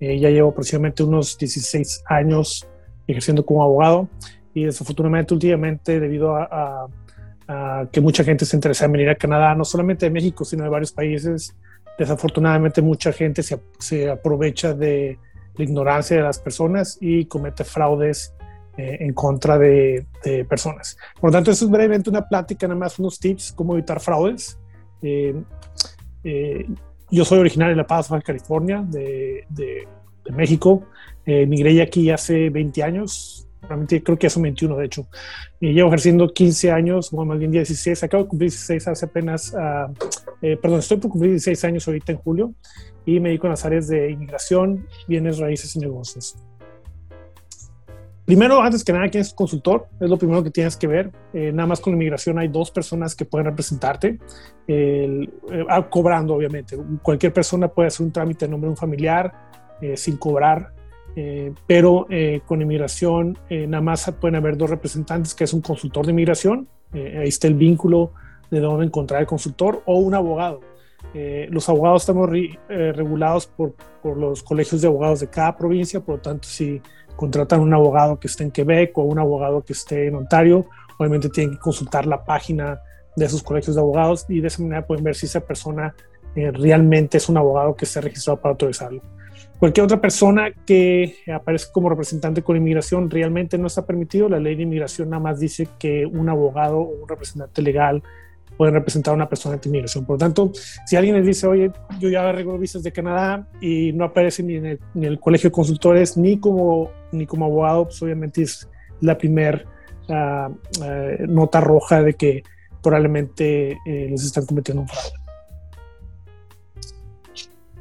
Eh, ya llevo aproximadamente unos 16 años ejerciendo como abogado y desafortunadamente últimamente debido a, que mucha gente se interesa en venir a Canadá, no solamente de México, sino de varios países, desafortunadamente mucha gente se, se aprovecha de la ignorancia de las personas y comete fraudes eh, en contra de, personas. Por lo tanto, eso es brevemente una plática, nada más unos tips, cómo evitar fraudes. Eh, eh, yo soy originario de La Paz, California, de, de, México. migré aquí hace 20 años, realmente creo que hace 21 de hecho. Y llevo ejerciendo 15 años, bueno, más bien 16, acabo de cumplir 16 hace apenas, uh, perdón, estoy por cumplir 16 años ahorita en julio y me dedico a las áreas de inmigración, bienes raíces y negocios. Primero, antes que nada, ¿quién es consultor? Es lo primero que tienes que ver. Eh, nada más con inmigración hay dos personas que pueden representarte, eh, ah, cobrando obviamente. Cualquier persona puede hacer un trámite en nombre de un familiar eh, sin cobrar, pero con inmigración nada más pueden haber dos representantes, que es un consultor de inmigración, ahí está el vínculo de dónde encontrar el consultor, o un abogado. los abogados estamos regulados por, por los colegios de abogados de cada provincia, por lo tanto, si contratan un abogado que esté en Quebec o un abogado que esté en Ontario, obviamente tienen que consultar la página de esos colegios de abogados y de esa manera pueden ver si esa persona eh, realmente es un abogado que esté registrado para autorizarlo. Cualquier otra persona que aparezca como representante con inmigración realmente no está permitido. La ley de inmigración nada más dice que un abogado o un representante legal pueden representar a una persona de inmigración. Por lo tanto, si alguien les dice, oye, yo ya arreglo visas de Canadá y no aparece ni en el, colegio de consultores ni como, ni como abogado, pues obviamente es la primera ah, ah, nota roja de que probablemente eh, les están cometiendo un fraude.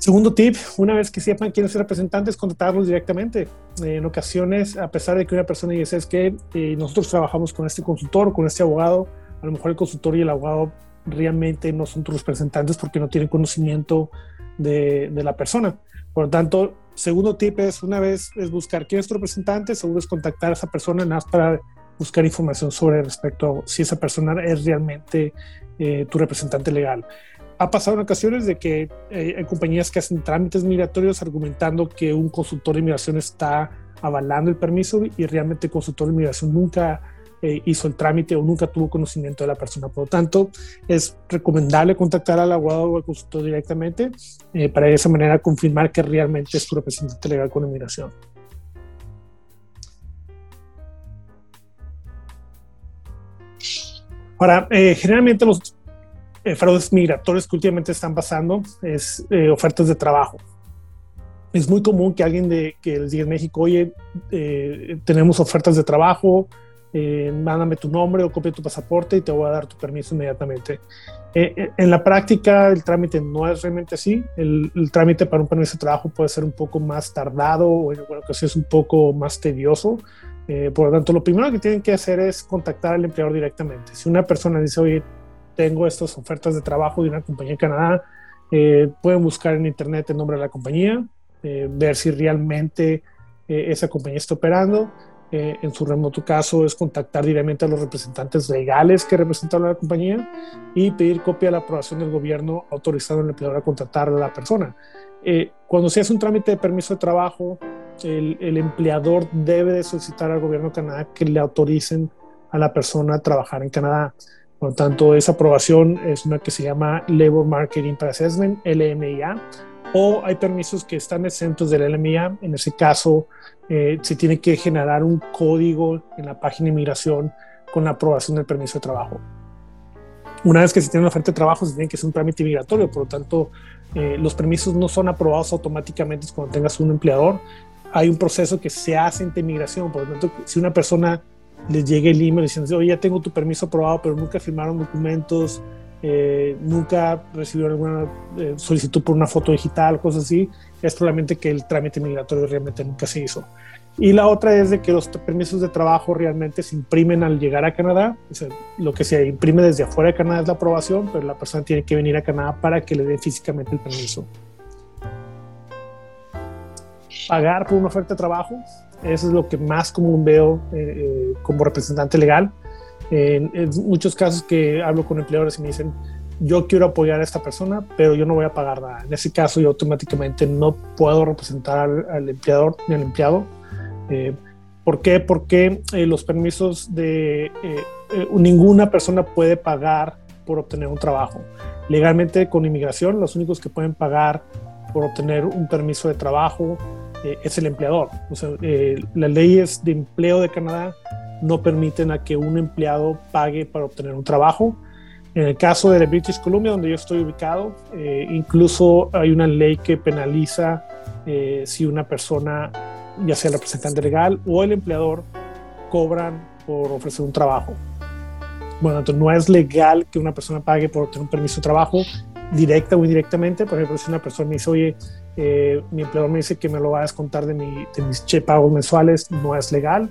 Segundo tip, una vez que sepan quiénes son representantes, contactarlos directamente. en ocasiones, a pesar de que una persona dice, es que eh, nosotros trabajamos con este consultor con este abogado, a lo mejor el consultor y el abogado realmente no son tus representantes porque no tienen conocimiento de, la persona. Por lo tanto, segundo tip es una vez es buscar quién es tu representante, segundo es contactar a esa persona nada más para buscar información sobre respecto a si esa persona es realmente eh, tu representante legal. Ha pasado en ocasiones de que eh, hay compañías que hacen trámites migratorios argumentando que un consultor de inmigración está avalando el permiso y realmente el consultor de inmigración nunca eh, hizo el trámite o nunca tuvo conocimiento de la persona. Por lo tanto, es recomendable contactar al abogado o al consultor directamente eh, para de esa manera confirmar que realmente es tu representante legal con inmigración. Ahora, eh, generalmente los fraudes migratorios que últimamente están pasando es ofertas de trabajo. Es muy común que alguien de, que les diga en México, oye, tenemos ofertas de trabajo, eh, mándame tu nombre o copia tu pasaporte y te voy a dar tu permiso inmediatamente. Eh, eh, en la práctica el trámite no es realmente así. El, trámite para un permiso de trabajo puede ser un poco más tardado o en alguna ocasión es un poco más tedioso. por lo tanto, lo primero que tienen que hacer es contactar al empleador directamente. Si una persona dice, oye, tengo estas ofertas de trabajo de una compañía en Canadá, pueden buscar en internet el nombre de la compañía, ver si realmente esa compañía está operando eh, en su remoto caso es contactar directamente a los representantes legales que representan a la compañía y pedir copia de la aprobación del gobierno autorizando al empleador a contratar a la persona. Eh, cuando se hace un trámite de permiso de trabajo, el, empleador debe de solicitar al gobierno de Canadá que le autoricen a la persona a trabajar en Canadá. Por lo tanto, esa aprobación es una que se llama Labor Marketing Assessment, LMIA, o hay permisos que están exentos del LMIA. En ese caso, eh, se tiene que generar un código en la página de inmigración con la aprobación del permiso de trabajo. Una vez que se tiene una oferta de trabajo, se tiene que hacer un trámite migratorio, por lo tanto, eh, los permisos no son aprobados automáticamente cuando tengas un empleador. Hay un proceso que se hace en inmigración, por lo tanto, si una persona les llega el email diciendo, oye, ya tengo tu permiso aprobado, pero nunca firmaron documentos, eh, nunca recibieron alguna eh, solicitud por una foto digital, cosas así, es probablemente que el trámite migratorio realmente nunca se hizo. Y la otra es de que los permisos de trabajo realmente se imprimen al llegar a Canadá. lo que se imprime desde afuera de Canadá es la aprobación, pero la persona tiene que venir a Canadá para que le den físicamente el permiso. Pagar por una oferta de trabajo, eso es lo que más común veo eh, como representante legal en, muchos casos que hablo con empleadores y me dicen, yo quiero apoyar a esta persona, pero yo no voy a pagar nada. En ese caso, yo automáticamente no puedo representar al, empleador ni al empleado. Eh, ¿Por qué? Porque eh, los permisos de eh, ninguna persona puede pagar por obtener un trabajo. Legalmente con inmigración, los únicos que pueden pagar por obtener un permiso de trabajo es el empleador. O sea, las leyes de empleo de Canadá no permiten a que un empleado pague para obtener un trabajo en el caso de British Columbia, donde yo estoy ubicado, eh, incluso hay una ley que penaliza eh, si una persona, ya sea el representante legal o el empleador, cobran por ofrecer un trabajo. Bueno, entonces no es legal que una persona pague por obtener un permiso de trabajo, directa o indirectamente. Por ejemplo, si una persona me dice, oye, eh, mi empleador me dice que me lo va a descontar de, mi, de mis pagos mensuales, no es legal.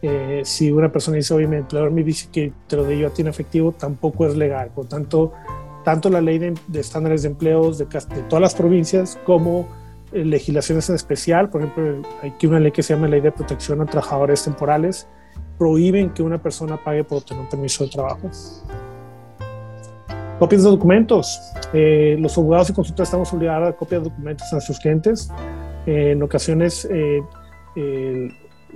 Eh, si una persona dice, oye, mi empleador me dice que te lo de yo a ti en efectivo, tampoco es legal. Por tanto, tanto la ley de, estándares de empleos de, de, todas las provincias como eh, legislaciones en especial, por ejemplo, hay aquí una ley que se llama Ley de Protección a Trabajadores Temporales, prohíben que una persona pague por obtener un permiso de trabajo. Copias de documentos. Eh, los abogados y consultores estamos obligados a dar copias de documentos a nuestros clientes. en ocasiones,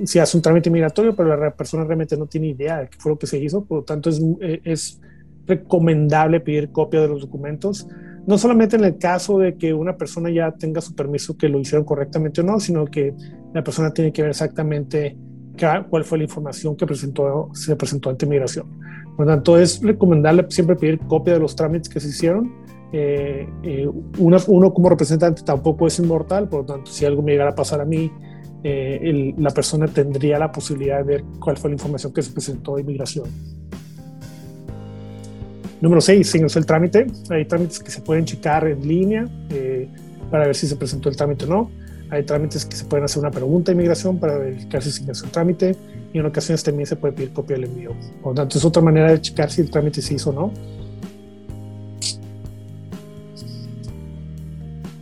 se hace un trámite migratorio, pero la persona realmente no tiene idea de qué fue lo que se hizo, por lo tanto es, es recomendable pedir copia de los documentos, no solamente en el caso de que una persona ya tenga su permiso que lo hicieron correctamente o no, sino que la persona tiene que ver exactamente cuál fue la información que presentó, se presentó ante migración. Por lo tanto, es recomendable siempre pedir copia de los trámites que se hicieron. Eh, eh, uno como representante tampoco es inmortal, por lo tanto, si algo me llegara a pasar a mí, eh, la persona tendría la posibilidad de ver cuál fue la información que se presentó de inmigración. Número 6, sin el trámite. Hay trámites que se pueden checar en línea eh, para ver si se presentó el trámite o no. Hay trámites que se pueden hacer una pregunta de inmigración para verificar si se hizo el trámite y en ocasiones también se puede pedir copia del envío. Por lo tanto, es otra manera de checar si el trámite se hizo o no.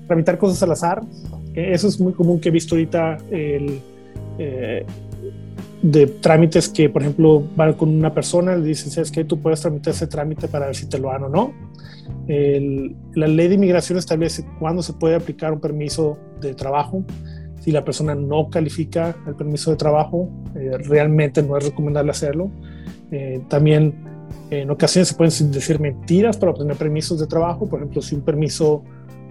Tramitar cosas al azar eso es muy común que he visto ahorita el, eh, de trámites que, por ejemplo, van con una persona y dicen, ¿sabes qué? Tú puedes tramitar ese trámite para ver si te lo dan o no. la ley de inmigración establece cuándo se puede aplicar un permiso de trabajo. Si la persona no califica el permiso de trabajo, eh, realmente no es recomendable hacerlo. Eh, también en ocasiones se pueden decir mentiras para obtener permisos de trabajo. Por ejemplo, si un permiso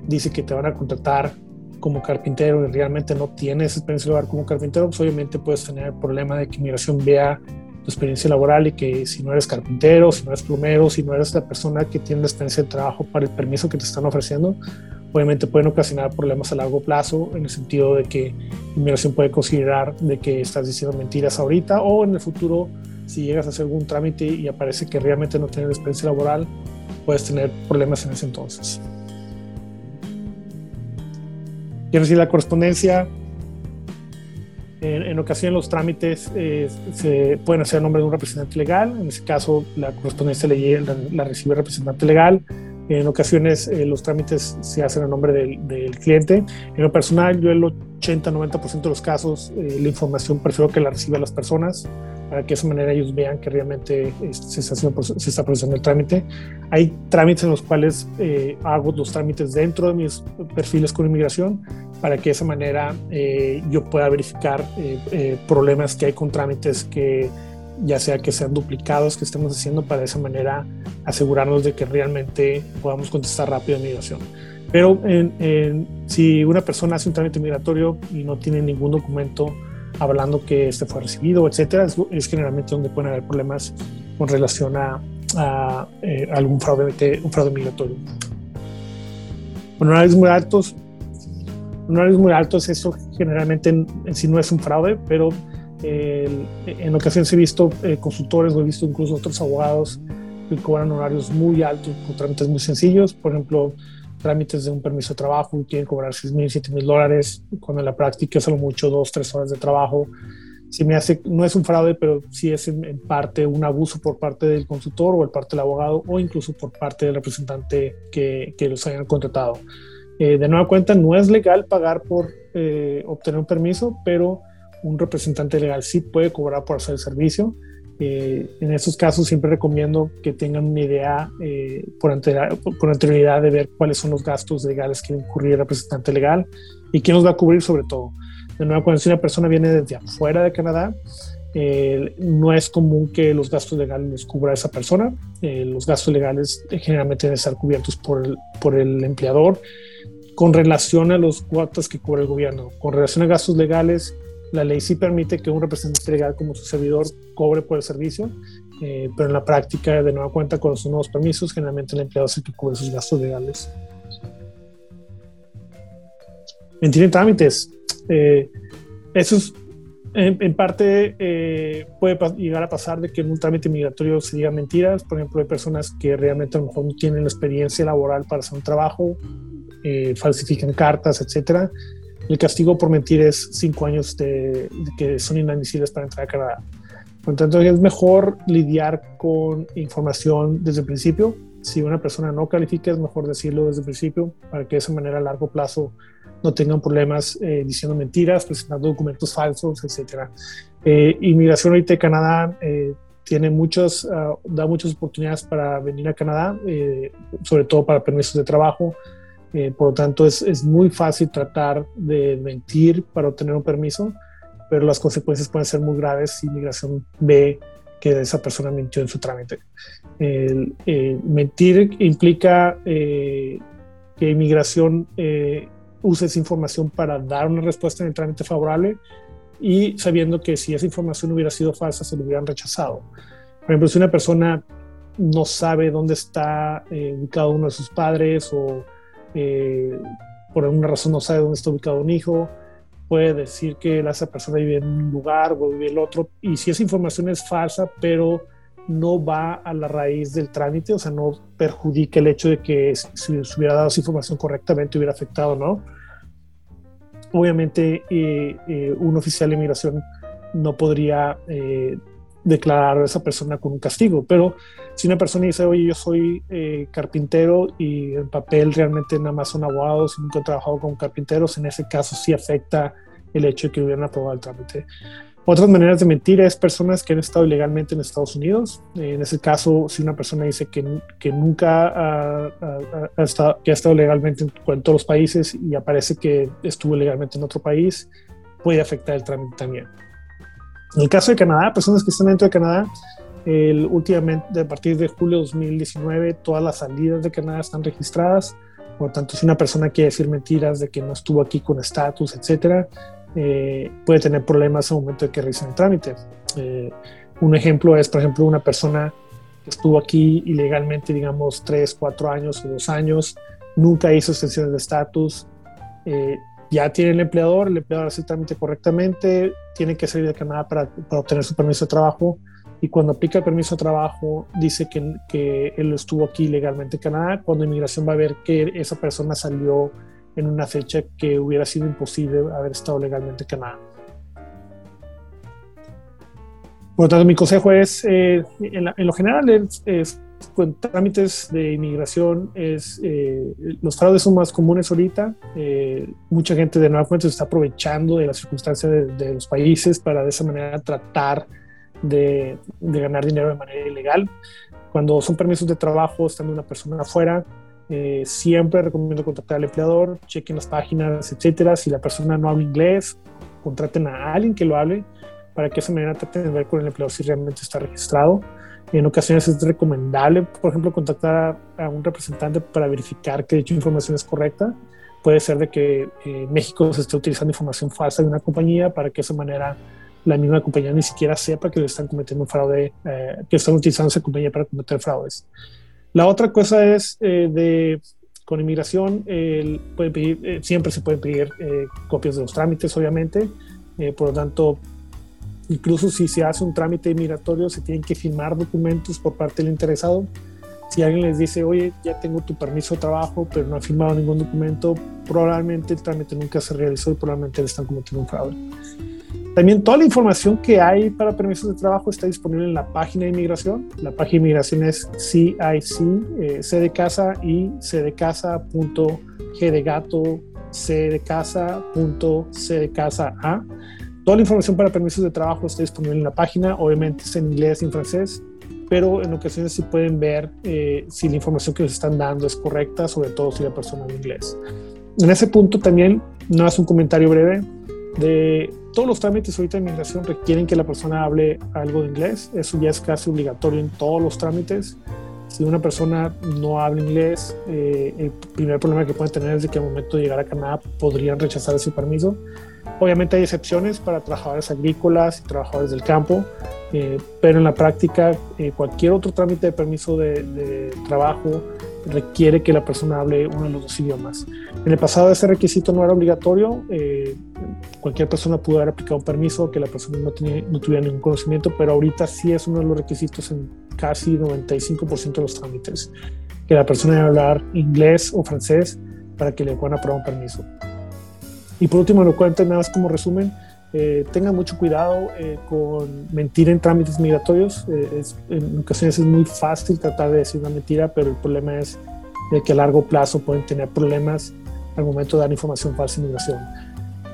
dice que te van a contratar como carpintero y realmente no tienes experiencia laboral como carpintero, pues obviamente puedes tener el problema de que inmigración vea tu experiencia laboral y que si no eres carpintero, si no eres plomero, si no eres la persona que tiene la experiencia de trabajo para el permiso que te están ofreciendo, obviamente pueden ocasionar problemas a largo plazo en el sentido de que inmigración puede considerar de que estás diciendo mentiras ahorita o en el futuro si llegas a hacer algún trámite y aparece que realmente no tienes experiencia laboral, puedes tener problemas en ese entonces. Quiero decir, la correspondencia, en, ocasiones los trámites eh, se pueden hacer a nombre de un representante legal. En ese caso, la correspondencia la, la recibe el representante legal. En ocasiones eh, los trámites se hacen a nombre del, del, cliente. En lo personal, yo el 80-90% de los casos, eh, la información prefiero que la reciban las personas para que de esa manera ellos vean que realmente se está, se está procesando el trámite. Hay trámites en los cuales eh, hago los trámites dentro de mis perfiles con inmigración para que de esa manera eh, yo pueda verificar eh, problemas que hay con trámites que ya sea que sean duplicados que estemos haciendo para de esa manera asegurarnos de que realmente podamos contestar rápido a migración. Pero si una persona hace un trámite migratorio y no tiene ningún documento hablando que este fue recibido, etcétera, es, generalmente donde pueden haber problemas con relación a, eh, algún fraude, un fraude migratorio. Honorarios muy altos. Honorarios muy altos, eso generalmente en, sí no es un fraude, pero en ocasiones he visto eh, consultores o he visto incluso otros abogados que cobran horarios muy altos con trámites muy sencillos. Por ejemplo, trámites de un permiso de trabajo quieren cobrar 6 mil, 7 mil dólares, cuando en la práctica es solo mucho dos, tres horas de trabajo. Si me hace, no es un fraude, pero sí es en, parte un abuso por parte del consultor o el parte del abogado o incluso por parte del representante que, que los hayan contratado. Eh, de nueva cuenta, no es legal pagar por eh, obtener un permiso, pero un representante legal sí puede cobrar por hacer el servicio. Eh, en esos casos siempre recomiendo que tengan una idea eh, por, anterioridad de ver cuáles son los gastos legales que incurrir el representante legal y quién los va a cubrir sobre todo. De nuevo, cuando si una persona viene desde afuera de Canadá, eh, no es común que los gastos legales los cubra esa persona. los gastos legales generalmente deben estar cubiertos por el, por el empleador con relación a los cuotas que cubre el gobierno. Con relación a gastos legales, la ley sí permite que un representante legal como su servidor cobre por el servicio, eh, pero en la práctica, de nueva cuenta, con los nuevos permisos, generalmente el empleado es el que cubre sus gastos legales. Mentir en trámites. Eh, eso es, en, parte eh, puede llegar a pasar de que en un trámite migratorio se digan mentiras. Por ejemplo, hay personas que realmente a lo mejor no tienen la experiencia laboral para hacer un trabajo, falsifican cartas, etcétera el castigo por mentir es cinco años de, que son inadmisibles para entrar a Canadá. Por lo tanto, es mejor lidiar con información desde el principio. Si una persona no califica, es mejor decirlo desde el principio para que de esa manera a largo plazo no tengan problemas eh, diciendo mentiras, presentando documentos falsos, etc. Eh, inmigración ahorita de Canadá eh, tiene muchas, ah, da muchas oportunidades para venir a Canadá, sobre todo para permisos de trabajo, eh, por lo tanto, es, es, muy fácil tratar de mentir para obtener un permiso, pero las consecuencias pueden ser muy graves si inmigración ve que esa persona mintió en su trámite. Mentir implica eh, que inmigración eh, use esa información para dar una respuesta en el trámite favorable y sabiendo que si esa información hubiera sido falsa, se lo hubieran rechazado. Por ejemplo, si una persona no sabe dónde está ubicado uno de sus padres o eh, por alguna razón no sabe dónde está ubicado un hijo, puede decir que esa persona vive en un lugar o vive en el otro, y si esa información es falsa, pero no va a la raíz del trámite, o sea, no perjudica el hecho de que si se hubiera dado esa información correctamente hubiera afectado, ¿no? Obviamente, eh, eh, un oficial de inmigración no podría declarar a esa persona con un castigo. Pero si una persona dice, oye, yo soy eh, carpintero y el papel realmente nada más son abogados y nunca he trabajado con carpinteros, en ese caso sí afecta el hecho de que hubieran aprobado el trámite. Otras maneras de mentir es personas que han estado ilegalmente en Estados Unidos. en ese caso, si una persona dice que, que nunca ha, estado, que ha estado legalmente en, todos los países y aparece que estuvo legalmente en otro país, puede afectar el trámite también. En el caso de Canadá, personas que están dentro de Canadá, el, últimamente, a partir de julio de 2019, todas las salidas de Canadá están registradas. Por lo tanto, si una persona quiere decir mentiras de que no estuvo aquí con estatus, etcétera, eh, puede tener problemas al momento de que realicen el trámite. Eh, un ejemplo es, por ejemplo, una persona que estuvo aquí ilegalmente, digamos, tres, cuatro años o dos años, nunca hizo extensiones de estatus, eh, ya tiene el empleador, el empleador hace el trámite correctamente, tiene que salir de Canadá para, para, obtener su permiso de trabajo y cuando aplica el permiso de trabajo dice que, que él estuvo aquí legalmente en Canadá, cuando inmigración va a ver que esa persona salió en una fecha que hubiera sido imposible haber estado legalmente en Canadá. Por lo tanto, mi consejo es, eh, en, lo general, es con trámites de inmigración es eh, los fraudes son más comunes ahorita. Eh, mucha gente de nueva cuenta se está aprovechando de las circunstancias de, los países para de esa manera tratar de, ganar dinero de manera ilegal. Cuando son permisos de trabajo, estando una persona afuera, eh, siempre recomiendo contactar al empleador, chequen las páginas, etcétera. Si la persona no habla inglés, contraten a alguien que lo hable para que de esa manera traten de ver con el empleador si realmente está registrado. En ocasiones es recomendable, por ejemplo, contactar a, un representante para verificar que dicha información es correcta. Puede ser de que eh, México se esté utilizando información falsa de una compañía para que de esa manera la misma compañía ni siquiera sepa que están cometiendo un fraude, eh, que están utilizando esa compañía para cometer fraudes. La otra cosa es eh, de con inmigración, siempre se pueden pedir copias de los trámites, obviamente. por lo tanto, Incluso si se hace un trámite migratorio, se tienen que firmar documentos por parte del interesado. Si alguien les dice, oye, ya tengo tu permiso de trabajo, pero no ha firmado ningún documento, probablemente el trámite nunca se realizó y probablemente le están cometiendo un fraude. También toda la información que hay para permisos de trabajo está disponible en la página de inmigración. La página de inmigración es CIC, eh, C de casa y C de casa punto G de gato, C de casa punto C de casa A Toda la información para permisos de trabajo está disponible en la página, obviamente es en inglés y en francés, pero en ocasiones sí pueden ver eh, si la información que les están dando es correcta, sobre todo si la persona habla inglés. En ese punto también, no es un comentario breve, de todos los trámites ahorita de inmigración requieren que la persona hable algo de inglés, eso ya es casi obligatorio en todos los trámites. Si una persona no habla inglés, eh, el primer problema que pueden tener es de que al momento de llegar a Canadá podrían rechazar ese permiso. Obviamente hay excepciones para trabajadores agrícolas y trabajadores del campo, eh, pero en la práctica eh, cualquier otro trámite de permiso de, trabajo requiere que la persona hable uno de los dos idiomas. En el pasado ese requisito no era obligatorio, eh, cualquier persona pudo haber aplicado un permiso que la persona no, tenía, no tuviera ningún conocimiento, pero ahorita sí es uno de los requisitos en casi 95% de los trámites, que la persona debe hablar inglés o francés para que le puedan aprobar un permiso. Y por último, lo cuento nada más como resumen, eh, tengan mucho cuidado eh, con mentir en trámites migratorios. Eh, es, en ocasiones es muy fácil tratar de decir una mentira, pero el problema es de que a largo plazo pueden tener problemas al momento de dar información falsa en migración.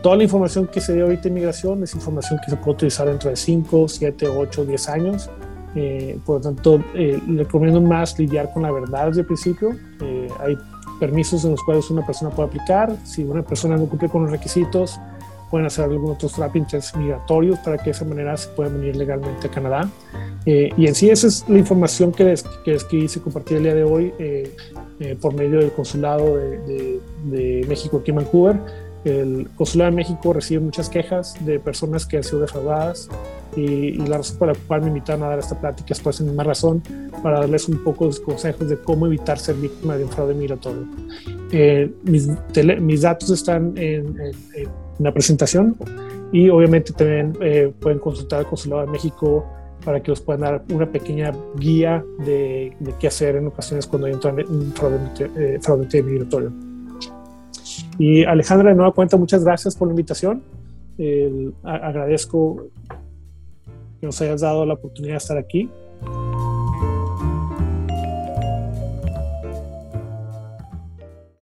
Toda la información que se dio ahorita en migración es información que se puede utilizar dentro de 5, 7, 8, 10 años. por lo tanto, le recomiendo más lidiar con la verdad desde el principio. hay permisos en los cuales una persona puede aplicar. Si una persona no cumple con los requisitos, pueden hacer algunos otros trámites migratorios para que de esa manera se puedan venir legalmente a Canadá. Eh, y en sí esa es la información que les, que les quise compartir el día de hoy eh, eh, por medio del Consulado de, de, de, México aquí en Vancouver. El Consulado de México recibe muchas quejas de personas que han sido defraudadas y, y la razón por la cual me invitaron a dar esta plática es por esa misma razón, para darles un poco de consejos de cómo evitar ser víctima de un fraude migratorio. mis, tele, mis datos están en, en, en una presentación y obviamente también eh, pueden consultar al Consulado de México para que os puedan dar una pequeña guía de, de qué hacer en ocasiones cuando hay un fraude, eh, fraude migratorio. Y Alejandra, de nueva cuenta, muchas gracias por la invitación. Eh, agradezco nos hayas dado la oportunidad de estar aquí